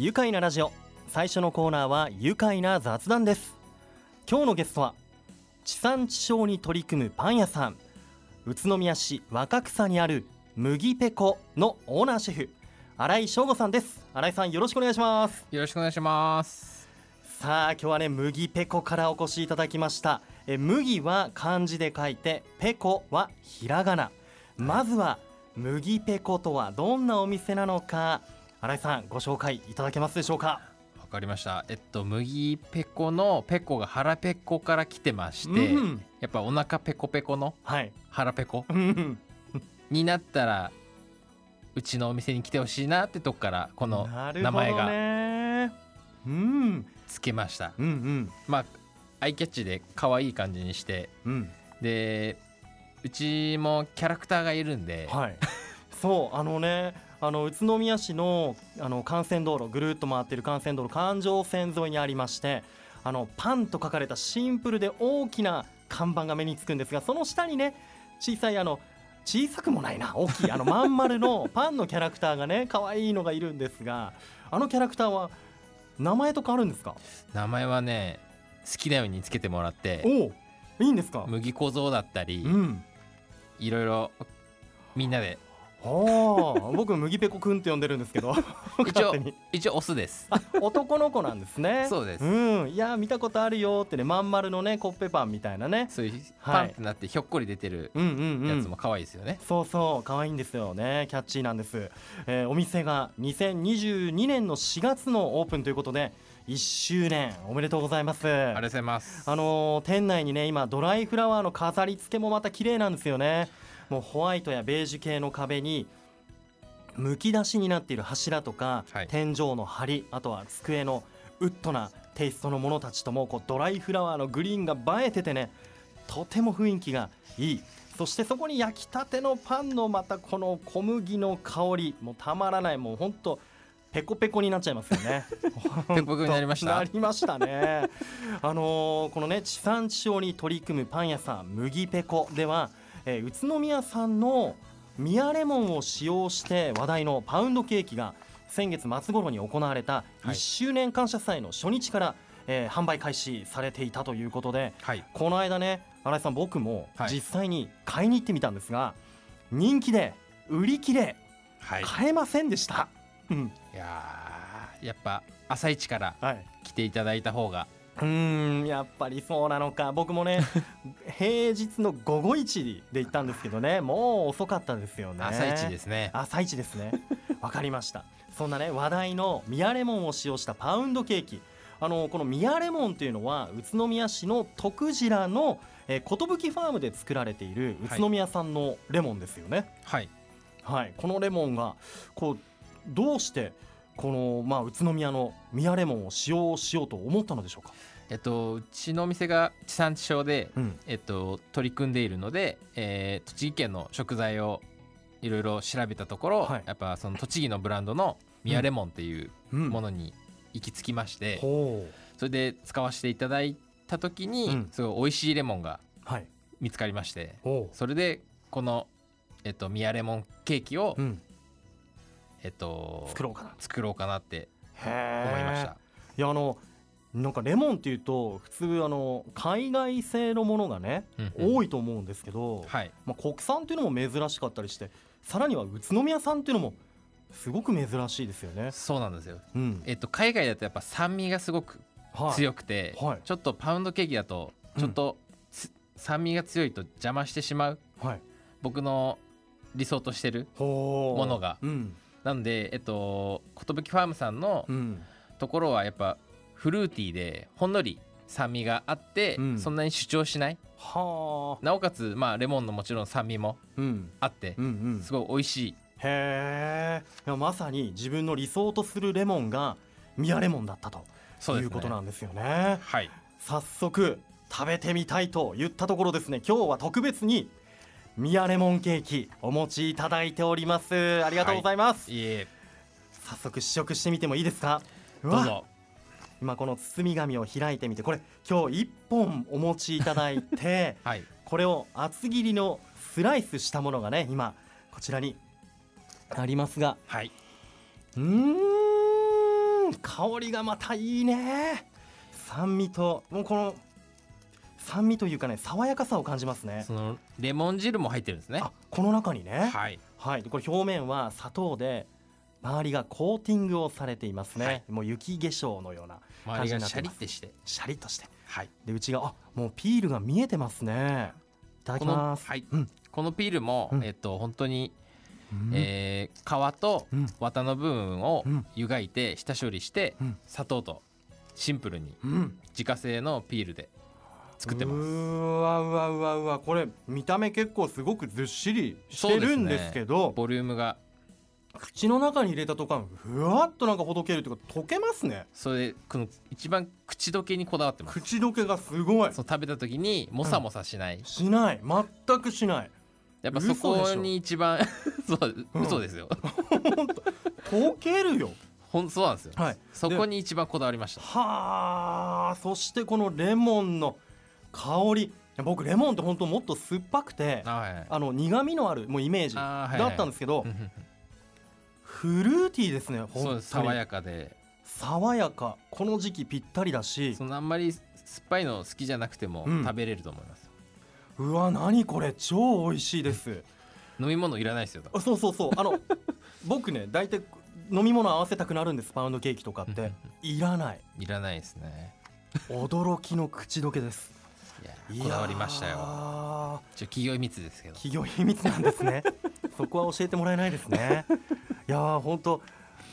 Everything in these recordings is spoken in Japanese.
愉快なラジオ。最初のコーナーは愉快な雑談です。今日のゲストは地産地消に取り組むパン屋さん宇都宮市若草にある麦ペコのオーナーシェフ新井翔吾さんです。新井さんよろしくお願いします。よろしくお願いします。さあ今日はね麦ペコからお越しいただきました。え麦は漢字で書いてペコはひらがな。まずは麦ペコとはどんなお店なのか新井さんご紹介いただけますでしょうか？わかりました。えっと麦ペコのペコが腹ペコから来てまして、うん。やっぱお腹ペコペコのはい。腹ペコうん。になったらうちのお店に来てほしいなってとこからこの名前がねうん。つけました。うんうん。まあアイキャッチで可愛い感じにしてうん。でうちもキャラクターがいるんで、はい。そうあのねあの宇都宮市のあの幹線道路ぐるっと回ってる幹線道路環状線沿いにありましてあのパンと書かれたシンプルで大きな看板が目につくんですがその下にね小さいあの小さくもないな大きいあのまん丸の パンのキャラクターがね可愛いのがいるんですがあのキャラクターは名前とかあるんですか？名前はね好きなようにつけてもらっておおいいんですか？麦小僧だったり、うん。いろいろみんなでああ僕麦ペコくんって呼んでるんですけど。一応一応オスです。あ男の子なんですね。そうです。うんいや見たことあるよってねまん丸のねコッペパンみたいなね。そういうはい。パンってなってひょっこり出てるうんうんうん。やつも可愛いですよね、そうそう可愛いんですよね。キャッチーなんです、えーお店が2022年の4月のオープンということで1周年。おめでとうございます。ありがとうございます。あのー店内にね今ドライフラワーの飾り付けもまた綺麗なんですよねもうホワイトやベージュ系の壁にむき出しになっている柱とか、はい。天井の梁あとは机のウッドなテイストのものたちともこうドライフラワーのグリーンが映えててねとても雰囲気がいい。そしてそこに焼きたてのパンのまたこの小麦の香りもうたまらないもうほんとペコペコになっちゃいますよね。ペコペコになりました。なりましたね。あのーこのね地産地消に取り組むパン屋さん麦ペコでは、えー宇都宮産の宮レモンを使用して話題のパウンドケーキが先月末頃に行われたはい。1周年感謝祭の初日から、えー販売開始されていたということではい。この間ね新井さん僕もはい。実際に買いに行ってみたんですが、人気で売り切れはい。買えませんでした、うん。いやーやっぱ朝一からはい。来ていただいた方がうーんやっぱりそうなのか。僕もね 平日の午後一で行ったんですけどねもう遅かったですよね。朝一ですね。朝一ですね。わかりました。そんなね話題のミヤレモンを使用したパウンドケーキ。あのこのミヤレモンというのは宇都宮市の徳次良のえー寿ファームで作られている宇都宮産のレモンですよね。はい。はい、このレモンがこうどうしてこの、まあ、宇都宮のミヤレモンを使用しようと思ったのでしょうか、えっとうちのお店が地産地消で、うん。えっと、取り組んでいるので、えー栃木県の食材をいろいろ調べたところ、はい。やっぱその栃木のブランドのミヤレモンっていううん。ものに行き着きまして、ほそれで使わせていただいた時に、うん。すごい美味しいレモンがうはい。見つかりましてほそれでこの、えっと、ミヤレモンケーキを、う、うん、えっと、作ろうかな。作ろうかなってへ思いました。いやあのなんかレモンっていうと普通あの海外製のものがね、うんうん。多いと思うんですけど、はい。まあ、国産っていうのも珍しかったりしてさらには宇都宮産っていうのもすごく珍しいですよね。そうなんですよ、うん。えっと、海外だとやっぱ酸味がすごくはい。強くて、はい。ちょっとパウンドケーキだとちょっとつ、酸味が強いと邪魔してしまうはい、僕の理想としてるものが。うんなのでえっと寿ファームさんのうん。ところはやっぱフルーティーでほんのり酸味があって、うん。そんなに主張しない。はあ、なおかつまあレモンのもちろん酸味もうん。あってうんうん、すごい美味しい。へえ。まさに自分の理想とするレモンがミヤレモンだったということなんですよね。はい。早速食べてみたいと言ったところですね。今日は特別にミヤレモンケーキお持ちいただいております。ありがとうございます、い。え早速試食してみてもいいですか？どうぞ。今この包み紙を開いてみてこれ今日1本お持ちいただいて はい。これを厚切りのスライスしたものがね今こちらにありますが。はい、うーんん香りがまたいいね。酸味ともうこの酸味というかね爽やかさを感じますね。そのレモン汁も入ってるんですね。あこの中にね。はい。はい。でこれ表面は砂糖で周りがコーティングをされていますね、はい。もう雪化粧のような周りがシャリってして。シャリッとして。はい。で内側あもうピールが見えてますね。いただきます。はい。うん。このピールも、うん。えっと本当に、うん。えー皮とうん。綿の部分をうん。湯がいて下処理して、うん。砂糖とシンプルにうん。自家製のピールで作ってうます。ーわうわうわうわこれ見た目結構すごくずっしりしてるんですけどボリュームが。口の中に入れた途端ふわっとなんかほどけるというか溶けますね。それでこの一番口どけにこだわってます。口どけがすごい。そう食べた時にもさもさしない、しない。全くしない。やっぱそこに一番 そううん。嘘ですよ。溶けるよ。ほんそうなんですよ。はい。そこに一番こだわりました。はあそしてこのレモンの香り。僕レモンって本当もっと酸っぱくてあはい。はいあの苦味のあるもうイメージだったんですけどうんうんうんフルーティーですね本当爽やかで。爽やか。この時期ぴったりだし。そのあんまり酸っぱいの好きじゃなくてもうん。食べれると思います、うわ何これ？超美味しいです。飲み物いらないですよあそうそうそう。あの 僕ね大体飲み物合わせたくなるんですパウンドケーキとかって。うんうん。いらない。いらないですね。驚きの口どけですこだわりましたよ。よちょ企業秘密ですけど。企業秘密なんですね。そこは教えてもらえないですね。いやー本当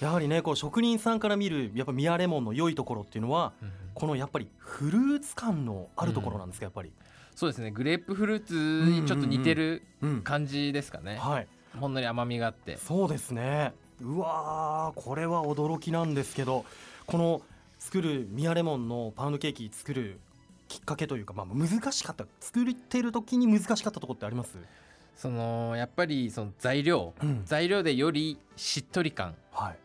やはりねこう職人さんから見るやっぱミヤレモンの良いところっていうのはうんうん。このやっぱりフルーツ感のあるところなんですかやっぱり、そうですね。グレープフルーツにちょっと似てるうん感じですかね、はい。ほんのり甘みがあって。そうですね。うわーこれは驚きなんですけどこの作るミヤレモンのパウンドケーキ作るきっかけというか、まあ、難しかった作ってる時に難しかったところってあります、そのやっぱりその材料。うん。材料でよりしっとり感。はい、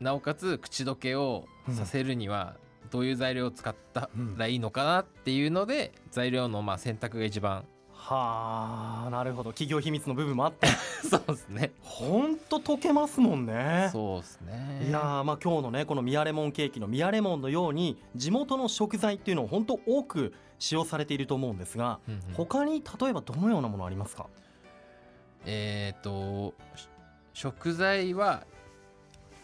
なおかつ口どけをさせるにはどういう材料を使ったらいいのかなっていうので材料のまあ選択が一番はあなるほど。企業秘密の部分もあって。そうですね。ほんと溶けますもんね。そうですね。いやーまあ今日のねこのミヤレモンケーキのミヤレモンのように地元の食材っていうのを本当多く使用されていると思うんですがうんうん。他に例えばどのようなものありますか？えっ、とし食材は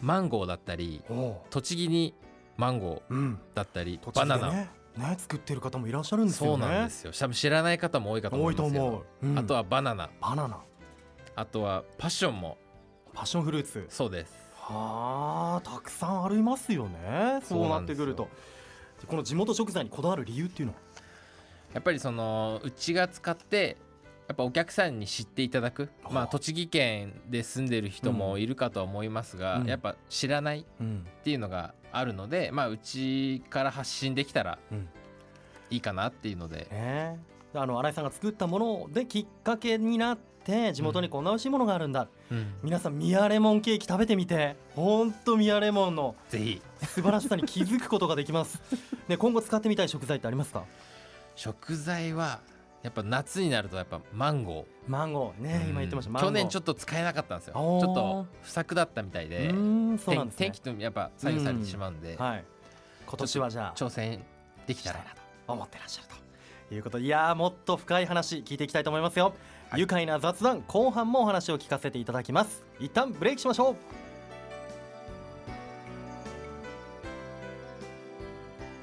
マンゴーだったりお栃木にマンゴうんーだったり栃木でバナナ、ねね作ってる方もいらっしゃるんですよね。そうなんですよ。多分知らない方も多いかと思多いとすけど思う、うん。あとはバナナ。バナナ。あとはパッションも。パッションフルーツ。そうです。はあたくさんありますよね。そうなってくると。でこの地元食材にこだわる理由っていうのは？やっぱりそのうちが使ってやっぱお客さんに知っていただく。まはあ。あ栃木県で住んでる人もいるかとは思いますが、うん。やっぱ知らないっうん。ていうのがあるのでまあうちから発信できたらうん。いいかなっていうので、ね。あの新井さんが作ったものできっかけになって地元にこんな美味しいものがあるんだ、うん。皆さんミヤレモンケーキ食べてみてほんとミヤレモンのぜひ。素晴らしさに気づくことができます。で今後使ってみたい食材ってありますか？食材はやっぱ夏になるとやっぱマンゴマンゴーねー、今言ってました、去年ちょっと使えなかったんですよ。ちょっと不作だったみたいで。うーんそうなん天ですね。天気とやっぱ左右されてしまうんで、はい。今年はじゃあ挑戦できたらなと思ってらっしゃるということで。いやーもっと深い話聞いていきたいと思いますよ、はい。愉快な雑談後半もお話を聞かせていただきます。一旦ブレイクしましょう。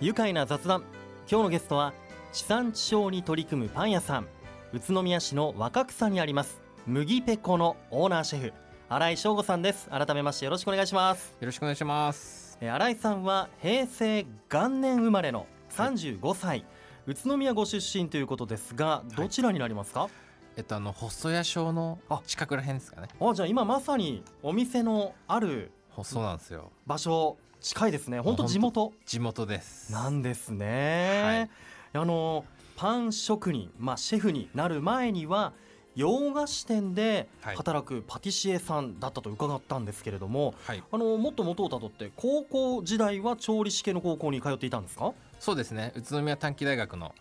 愉快な雑談。今日のゲストは地産地消に取り組むパン屋さん。宇都宮市の若草にあります。麦ペコのオーナーシェフ。新井翔吾さんです。改めましてよろしくお願いします。よろしくお願いします。えー新井さんは平成元年生まれの35歳、宇都宮ご出身ということですがどちらになりますか、えっとあの細谷小の近くらへんですかね。あじゃあ今まさにお店のあるそうなんですよ。場所近いですね。本当地元。地元です。なんですね、あのパン職人、まあ、シェフになる前には洋菓子店ではい。働くパティシエさんだったと伺ったんですけれども、はい。あのもっと元をたどって高校時代は調理師系の高校に通っていたんですか？そうですね。宇都宮短期大学の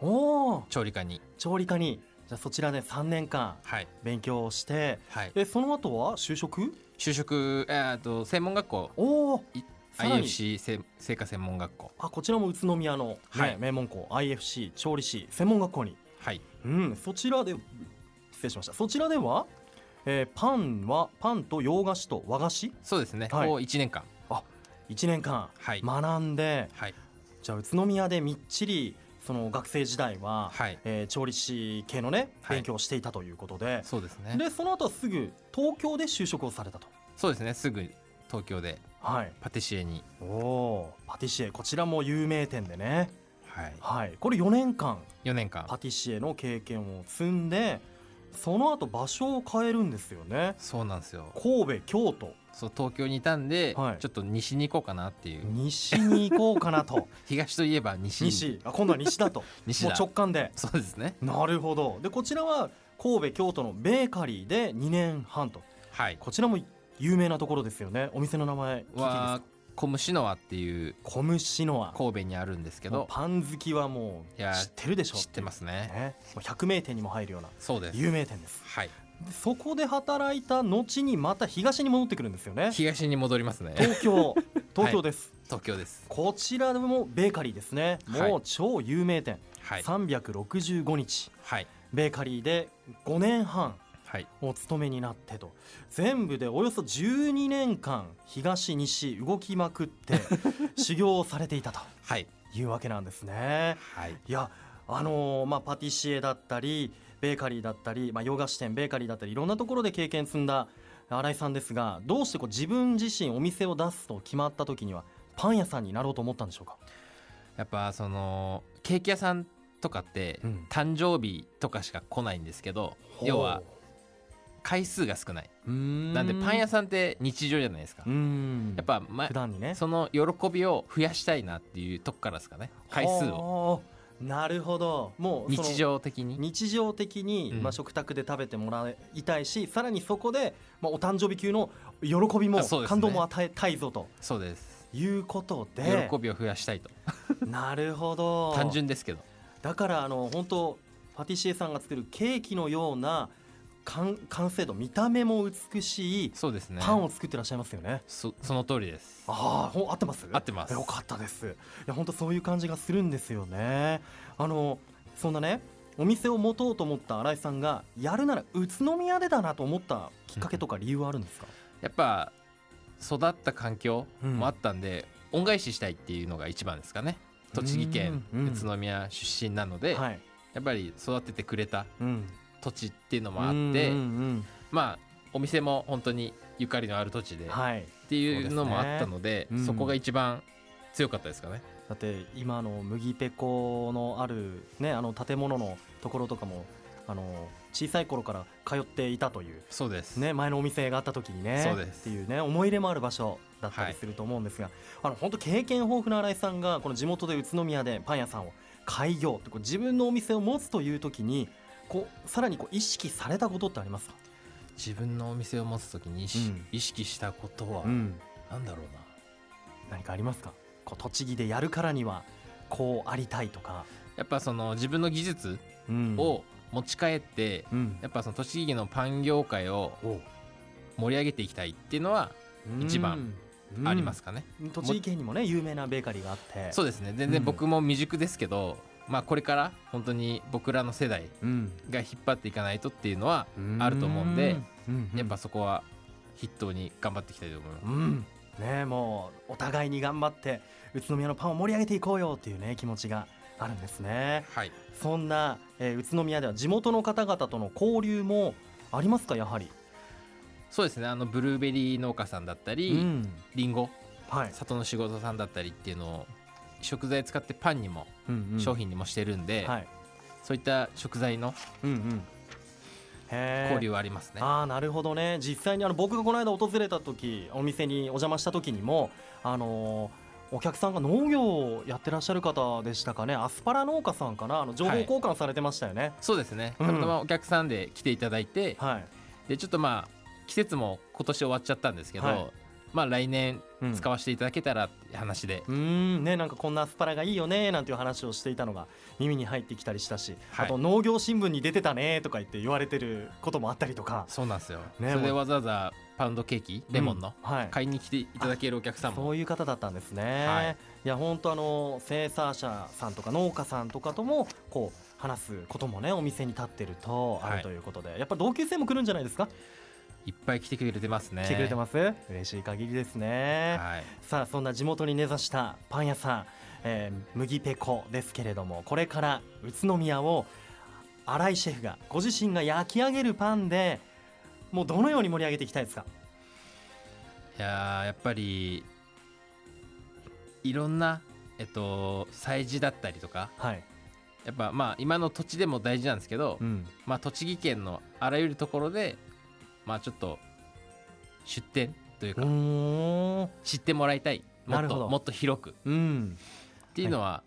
調理科に。調理科に。じゃあそちらで3年間はい。勉強をしてはい。でその後は就職？就職えーっと専門学校おおさらに IFC せ製菓専門学校。あこちらも宇都宮の、ねはい。名門校 IFC 調理師専門学校に。はい。うん、そちらで失礼しました。そちらでは、えーパンはパンと洋菓子と和菓子？そうですね、はい。を1年間。1年間。はい、学んで、はい。じゃあ宇都宮でみっちりその学生時代は、はい。えー調理師系のねはい。勉強をしていたということで、そうですね。でその後はすぐ東京で就職をされたと。そうですね。すぐ東京ではい、パティシエに。おおー。パティシエこちらも有名店でね、はい。はい、これ4年間。4年間。パティシエの経験を積んでその後場所を変えるんですよね。そうなんですよ。神戸京都。そう東京にいたんで、はい。ちょっと西に行こうかなっていう。西に行こうかなと。東といえば西。西。あ今度は西だと。西だ。もう直感で。そうですね。なるほど。でこちらは神戸京都のベーカリーで2年半と。はい。こちらも有名なところですよね。お店の名前聞いていいコムシノワっていうコムシノア神戸にあるんですけど。パン好きはもいうや知ってるでしょう知ってますね。ね。もう100名店にも入るようなそうです。有名店です。はい。でそこで働いた後にまた東に戻ってくるんですよね。東に戻りますね。東京。東京です、東京です。こちらでもベーカリーですね。はい。もう超有名店、はい。365日。はい。ベーカリーで5年半。はいお勤めになってと。全部でおよそ12年間東西動きまくって 修行をされていたと。はい。いうわけなんですね。はい。いやあのーまあ、パティシエだったりベーカリーだったり、まあ、洋菓子店ベーカリーだったりいろんなところで経験積んだ新井さんですがどうしてこう自分自身お店を出すと決まった時にはパン屋さんになろうと思ったんでしょうか、やっぱそのケーキ屋さんとかってうん。誕生日とかしか来ないんですけど要は回数が少ない。ななんでパン屋さんって日常じゃないですか。うん。やっぱ、ま普、段にね。その喜びを増やしたいなっていうとこからですかね。回数を。をなるほど。もう日常的に。日常的に、うん。まあ、食卓で食べてもらいたいしさらにそこで、まあ、お誕生日級の喜びも、ね。感動も与えたいぞと。そうです。いうことで。喜びを増やしたいと。なるほど。単純ですけど。だからあの本当パティシエさんが作るケーキのような完完成度見た目も美しいそうですねパンを作ってらっしゃいますよね。そその通りですああ、ほん合ってます？合ってますよかったです。いや、本当そういう感じがするんですよね。あの、そんなね、お店を持とうと思った新井さんがやるなら宇都宮でだなと思ったきっかけとか理由はあるんですか？やっぱ育った環境もあったんで、恩返ししたいっていうのが一番ですかね栃木県うん宇都宮出身なので、はい。やっぱり育ててくれたうん。土地っていうのもあって、まあお店も本当にゆかりのある土地で。っていうのもあったのでね。うん。そこが一番強かったですかね。だって今の麦ペコのあるねあの建物のところとかもあの小さい頃から通っていたというそうです、ね前のお店があった時にねそうです。っていうね思い入れもある場所だったりすると思うんですが、あの本当経験豊富な新井さんがこの地元で宇都宮でパン屋さんを開業ってこう自分のお店を持つという時にこうさらにこう意識されたことってありますか、自分のお店を持つ時に意識,、うん。意識したことはん、なんだろうな。何かありますか？こう栃木でやるからにはこうありたいとか、やっぱその自分の技術うん。を持ち帰って、うん。やっぱその栃木のパン業界をお盛り上げていきたいっていうのは一番うん。ありますかね、栃木県にもね有名なベーカリーがあって。そうですね。全うん。然僕も未熟ですけど、まあこれから本当に僕らの世代うん。が引っ張っていかないとっていうのはあると思うんで、やっぱそこは筆頭に頑張っていきたいと思います。うん。ねもうお互いに頑張って宇都宮のパンを盛り上げていこうよっていうね気持ちがあるんですね。はい。そんな、えー宇都宮では地元の方々との交流もありますかやはり、そうですね。あのブルーベリー農家さんだったり、うん。リンゴ。はい、里の仕事さんだったりっていうのを食材使ってパンにもうんうん。商品にもしてるんで、はい。そういった食材の交流はありますね。ああなるほどね。実際にあの僕がこの間訪れた時お店にお邪魔した時にもあのーお客さんが農業をやってらっしゃる方でしたかね。アスパラ農家さんかな。あの情報交換されてましたよね。そうですね、うん。たまたまお客さんで来ていただいて、はい、でちょっとまあ季節も今年終わっちゃったんですけど、はいまあ来年うん。使わせていただけたらって話で、うーん。ねなんかこんなアスパラがいいよねなんていう話をしていたのが耳に入ってきたりしたし、はい。あと農業新聞に出てたねとか言って言われてることもあったりとか。そうなんですよ、ねそれでわざわざパウンドケーキレモンの、はい。買いに来ていただけるお客さんも。そういう方だったんですね、はい。い、や本当あの生産者さんとか農家さんとかともこう話すこともねお店に立ってるとあはい。るということで、やっぱり同級生も来るんじゃないですか、いっぱい来てくれてますね。来てくれてます。嬉しい限りですね、はい。さあそんな地元に根ざしたパン屋さん、えー麦ペコですけれどもこれから宇都宮を新井シェフがご自身が焼き上げるパンでもうどのように盛り上げていきたいですか？いやーやっぱりいろんなえっと催事だったりとかはい、やっぱまあ今の土地でも大事なんですけど、うん、まあ栃木県のあらゆるところでまあちょっと出店といううか、知ってもらいたい。もっともっと広く。っうん。ていうのは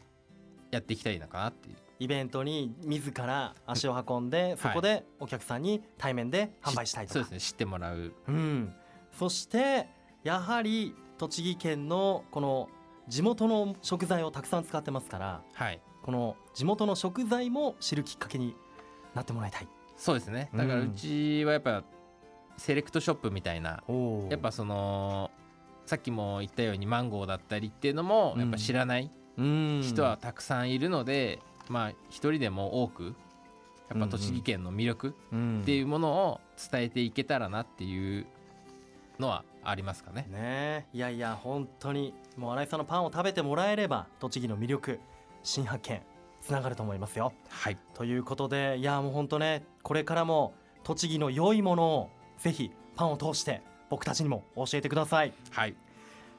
やっていきたいのかなっていう、イベントに自ら足を運んで、そこでお客さんに対面で販売したいとか。そうですね。知ってもらう。うん、そしてやはり栃木県のこの地元の食材をたくさん使ってますからはい。この地元の食材も知るきっかけになってもらいたい。そうですね。だからうん。うちはやっぱセレクトショップみたいなおやっぱそのさっきも言ったようにマンゴーだったりっていうのもやっぱ知らないうん。人はたくさんいるので、まあ一人でも多くやっぱ栃木県の魅力うん。っていうものを伝えていけたらなっていうのはありますかね。ねえ。いやいや本当にもう新井さんのパンを食べてもらえれば栃木の魅力新発見つながると思いますよ。はい、ということでいやもう本当ねこれからも栃木の良いものをぜひパンを通して僕たちにも教えてください。はい、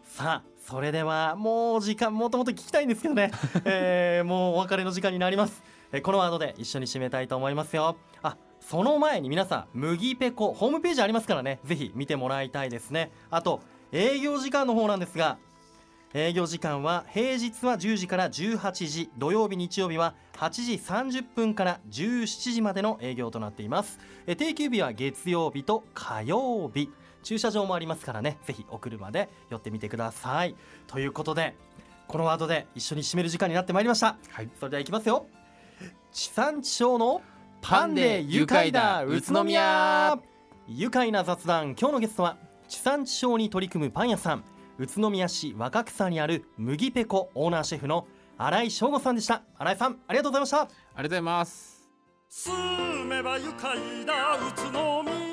さあそれではもう時間もともと聞きたいんですけどね、えーもうお別れの時間になります、えーこのワードで一緒に締めたいと思いますよ。あその前に皆さん麦ペコホームページありますからね。ぜひ見てもらいたいですね。あと営業時間の方なんですが営業時間は平日は10時から18時土曜日日曜日は8時30分から17時までの営業となっています。えー定休日は月曜日と火曜日。駐車場もありますからね。ぜひお車で寄ってみてください。ということでこのワードで一緒に締める時間になってまいりました。はい、それではいきますよ。地産地消のパンで愉快だ宇都宮。愉快な雑談。今日のゲストは地産地消に取り組むパン屋さん宇都宮市若草にある麦ペコオーナーシェフの新井翔吾さんでした。新井さんありがとうございました。ありがとうございます。住めば愉快だ宇都宮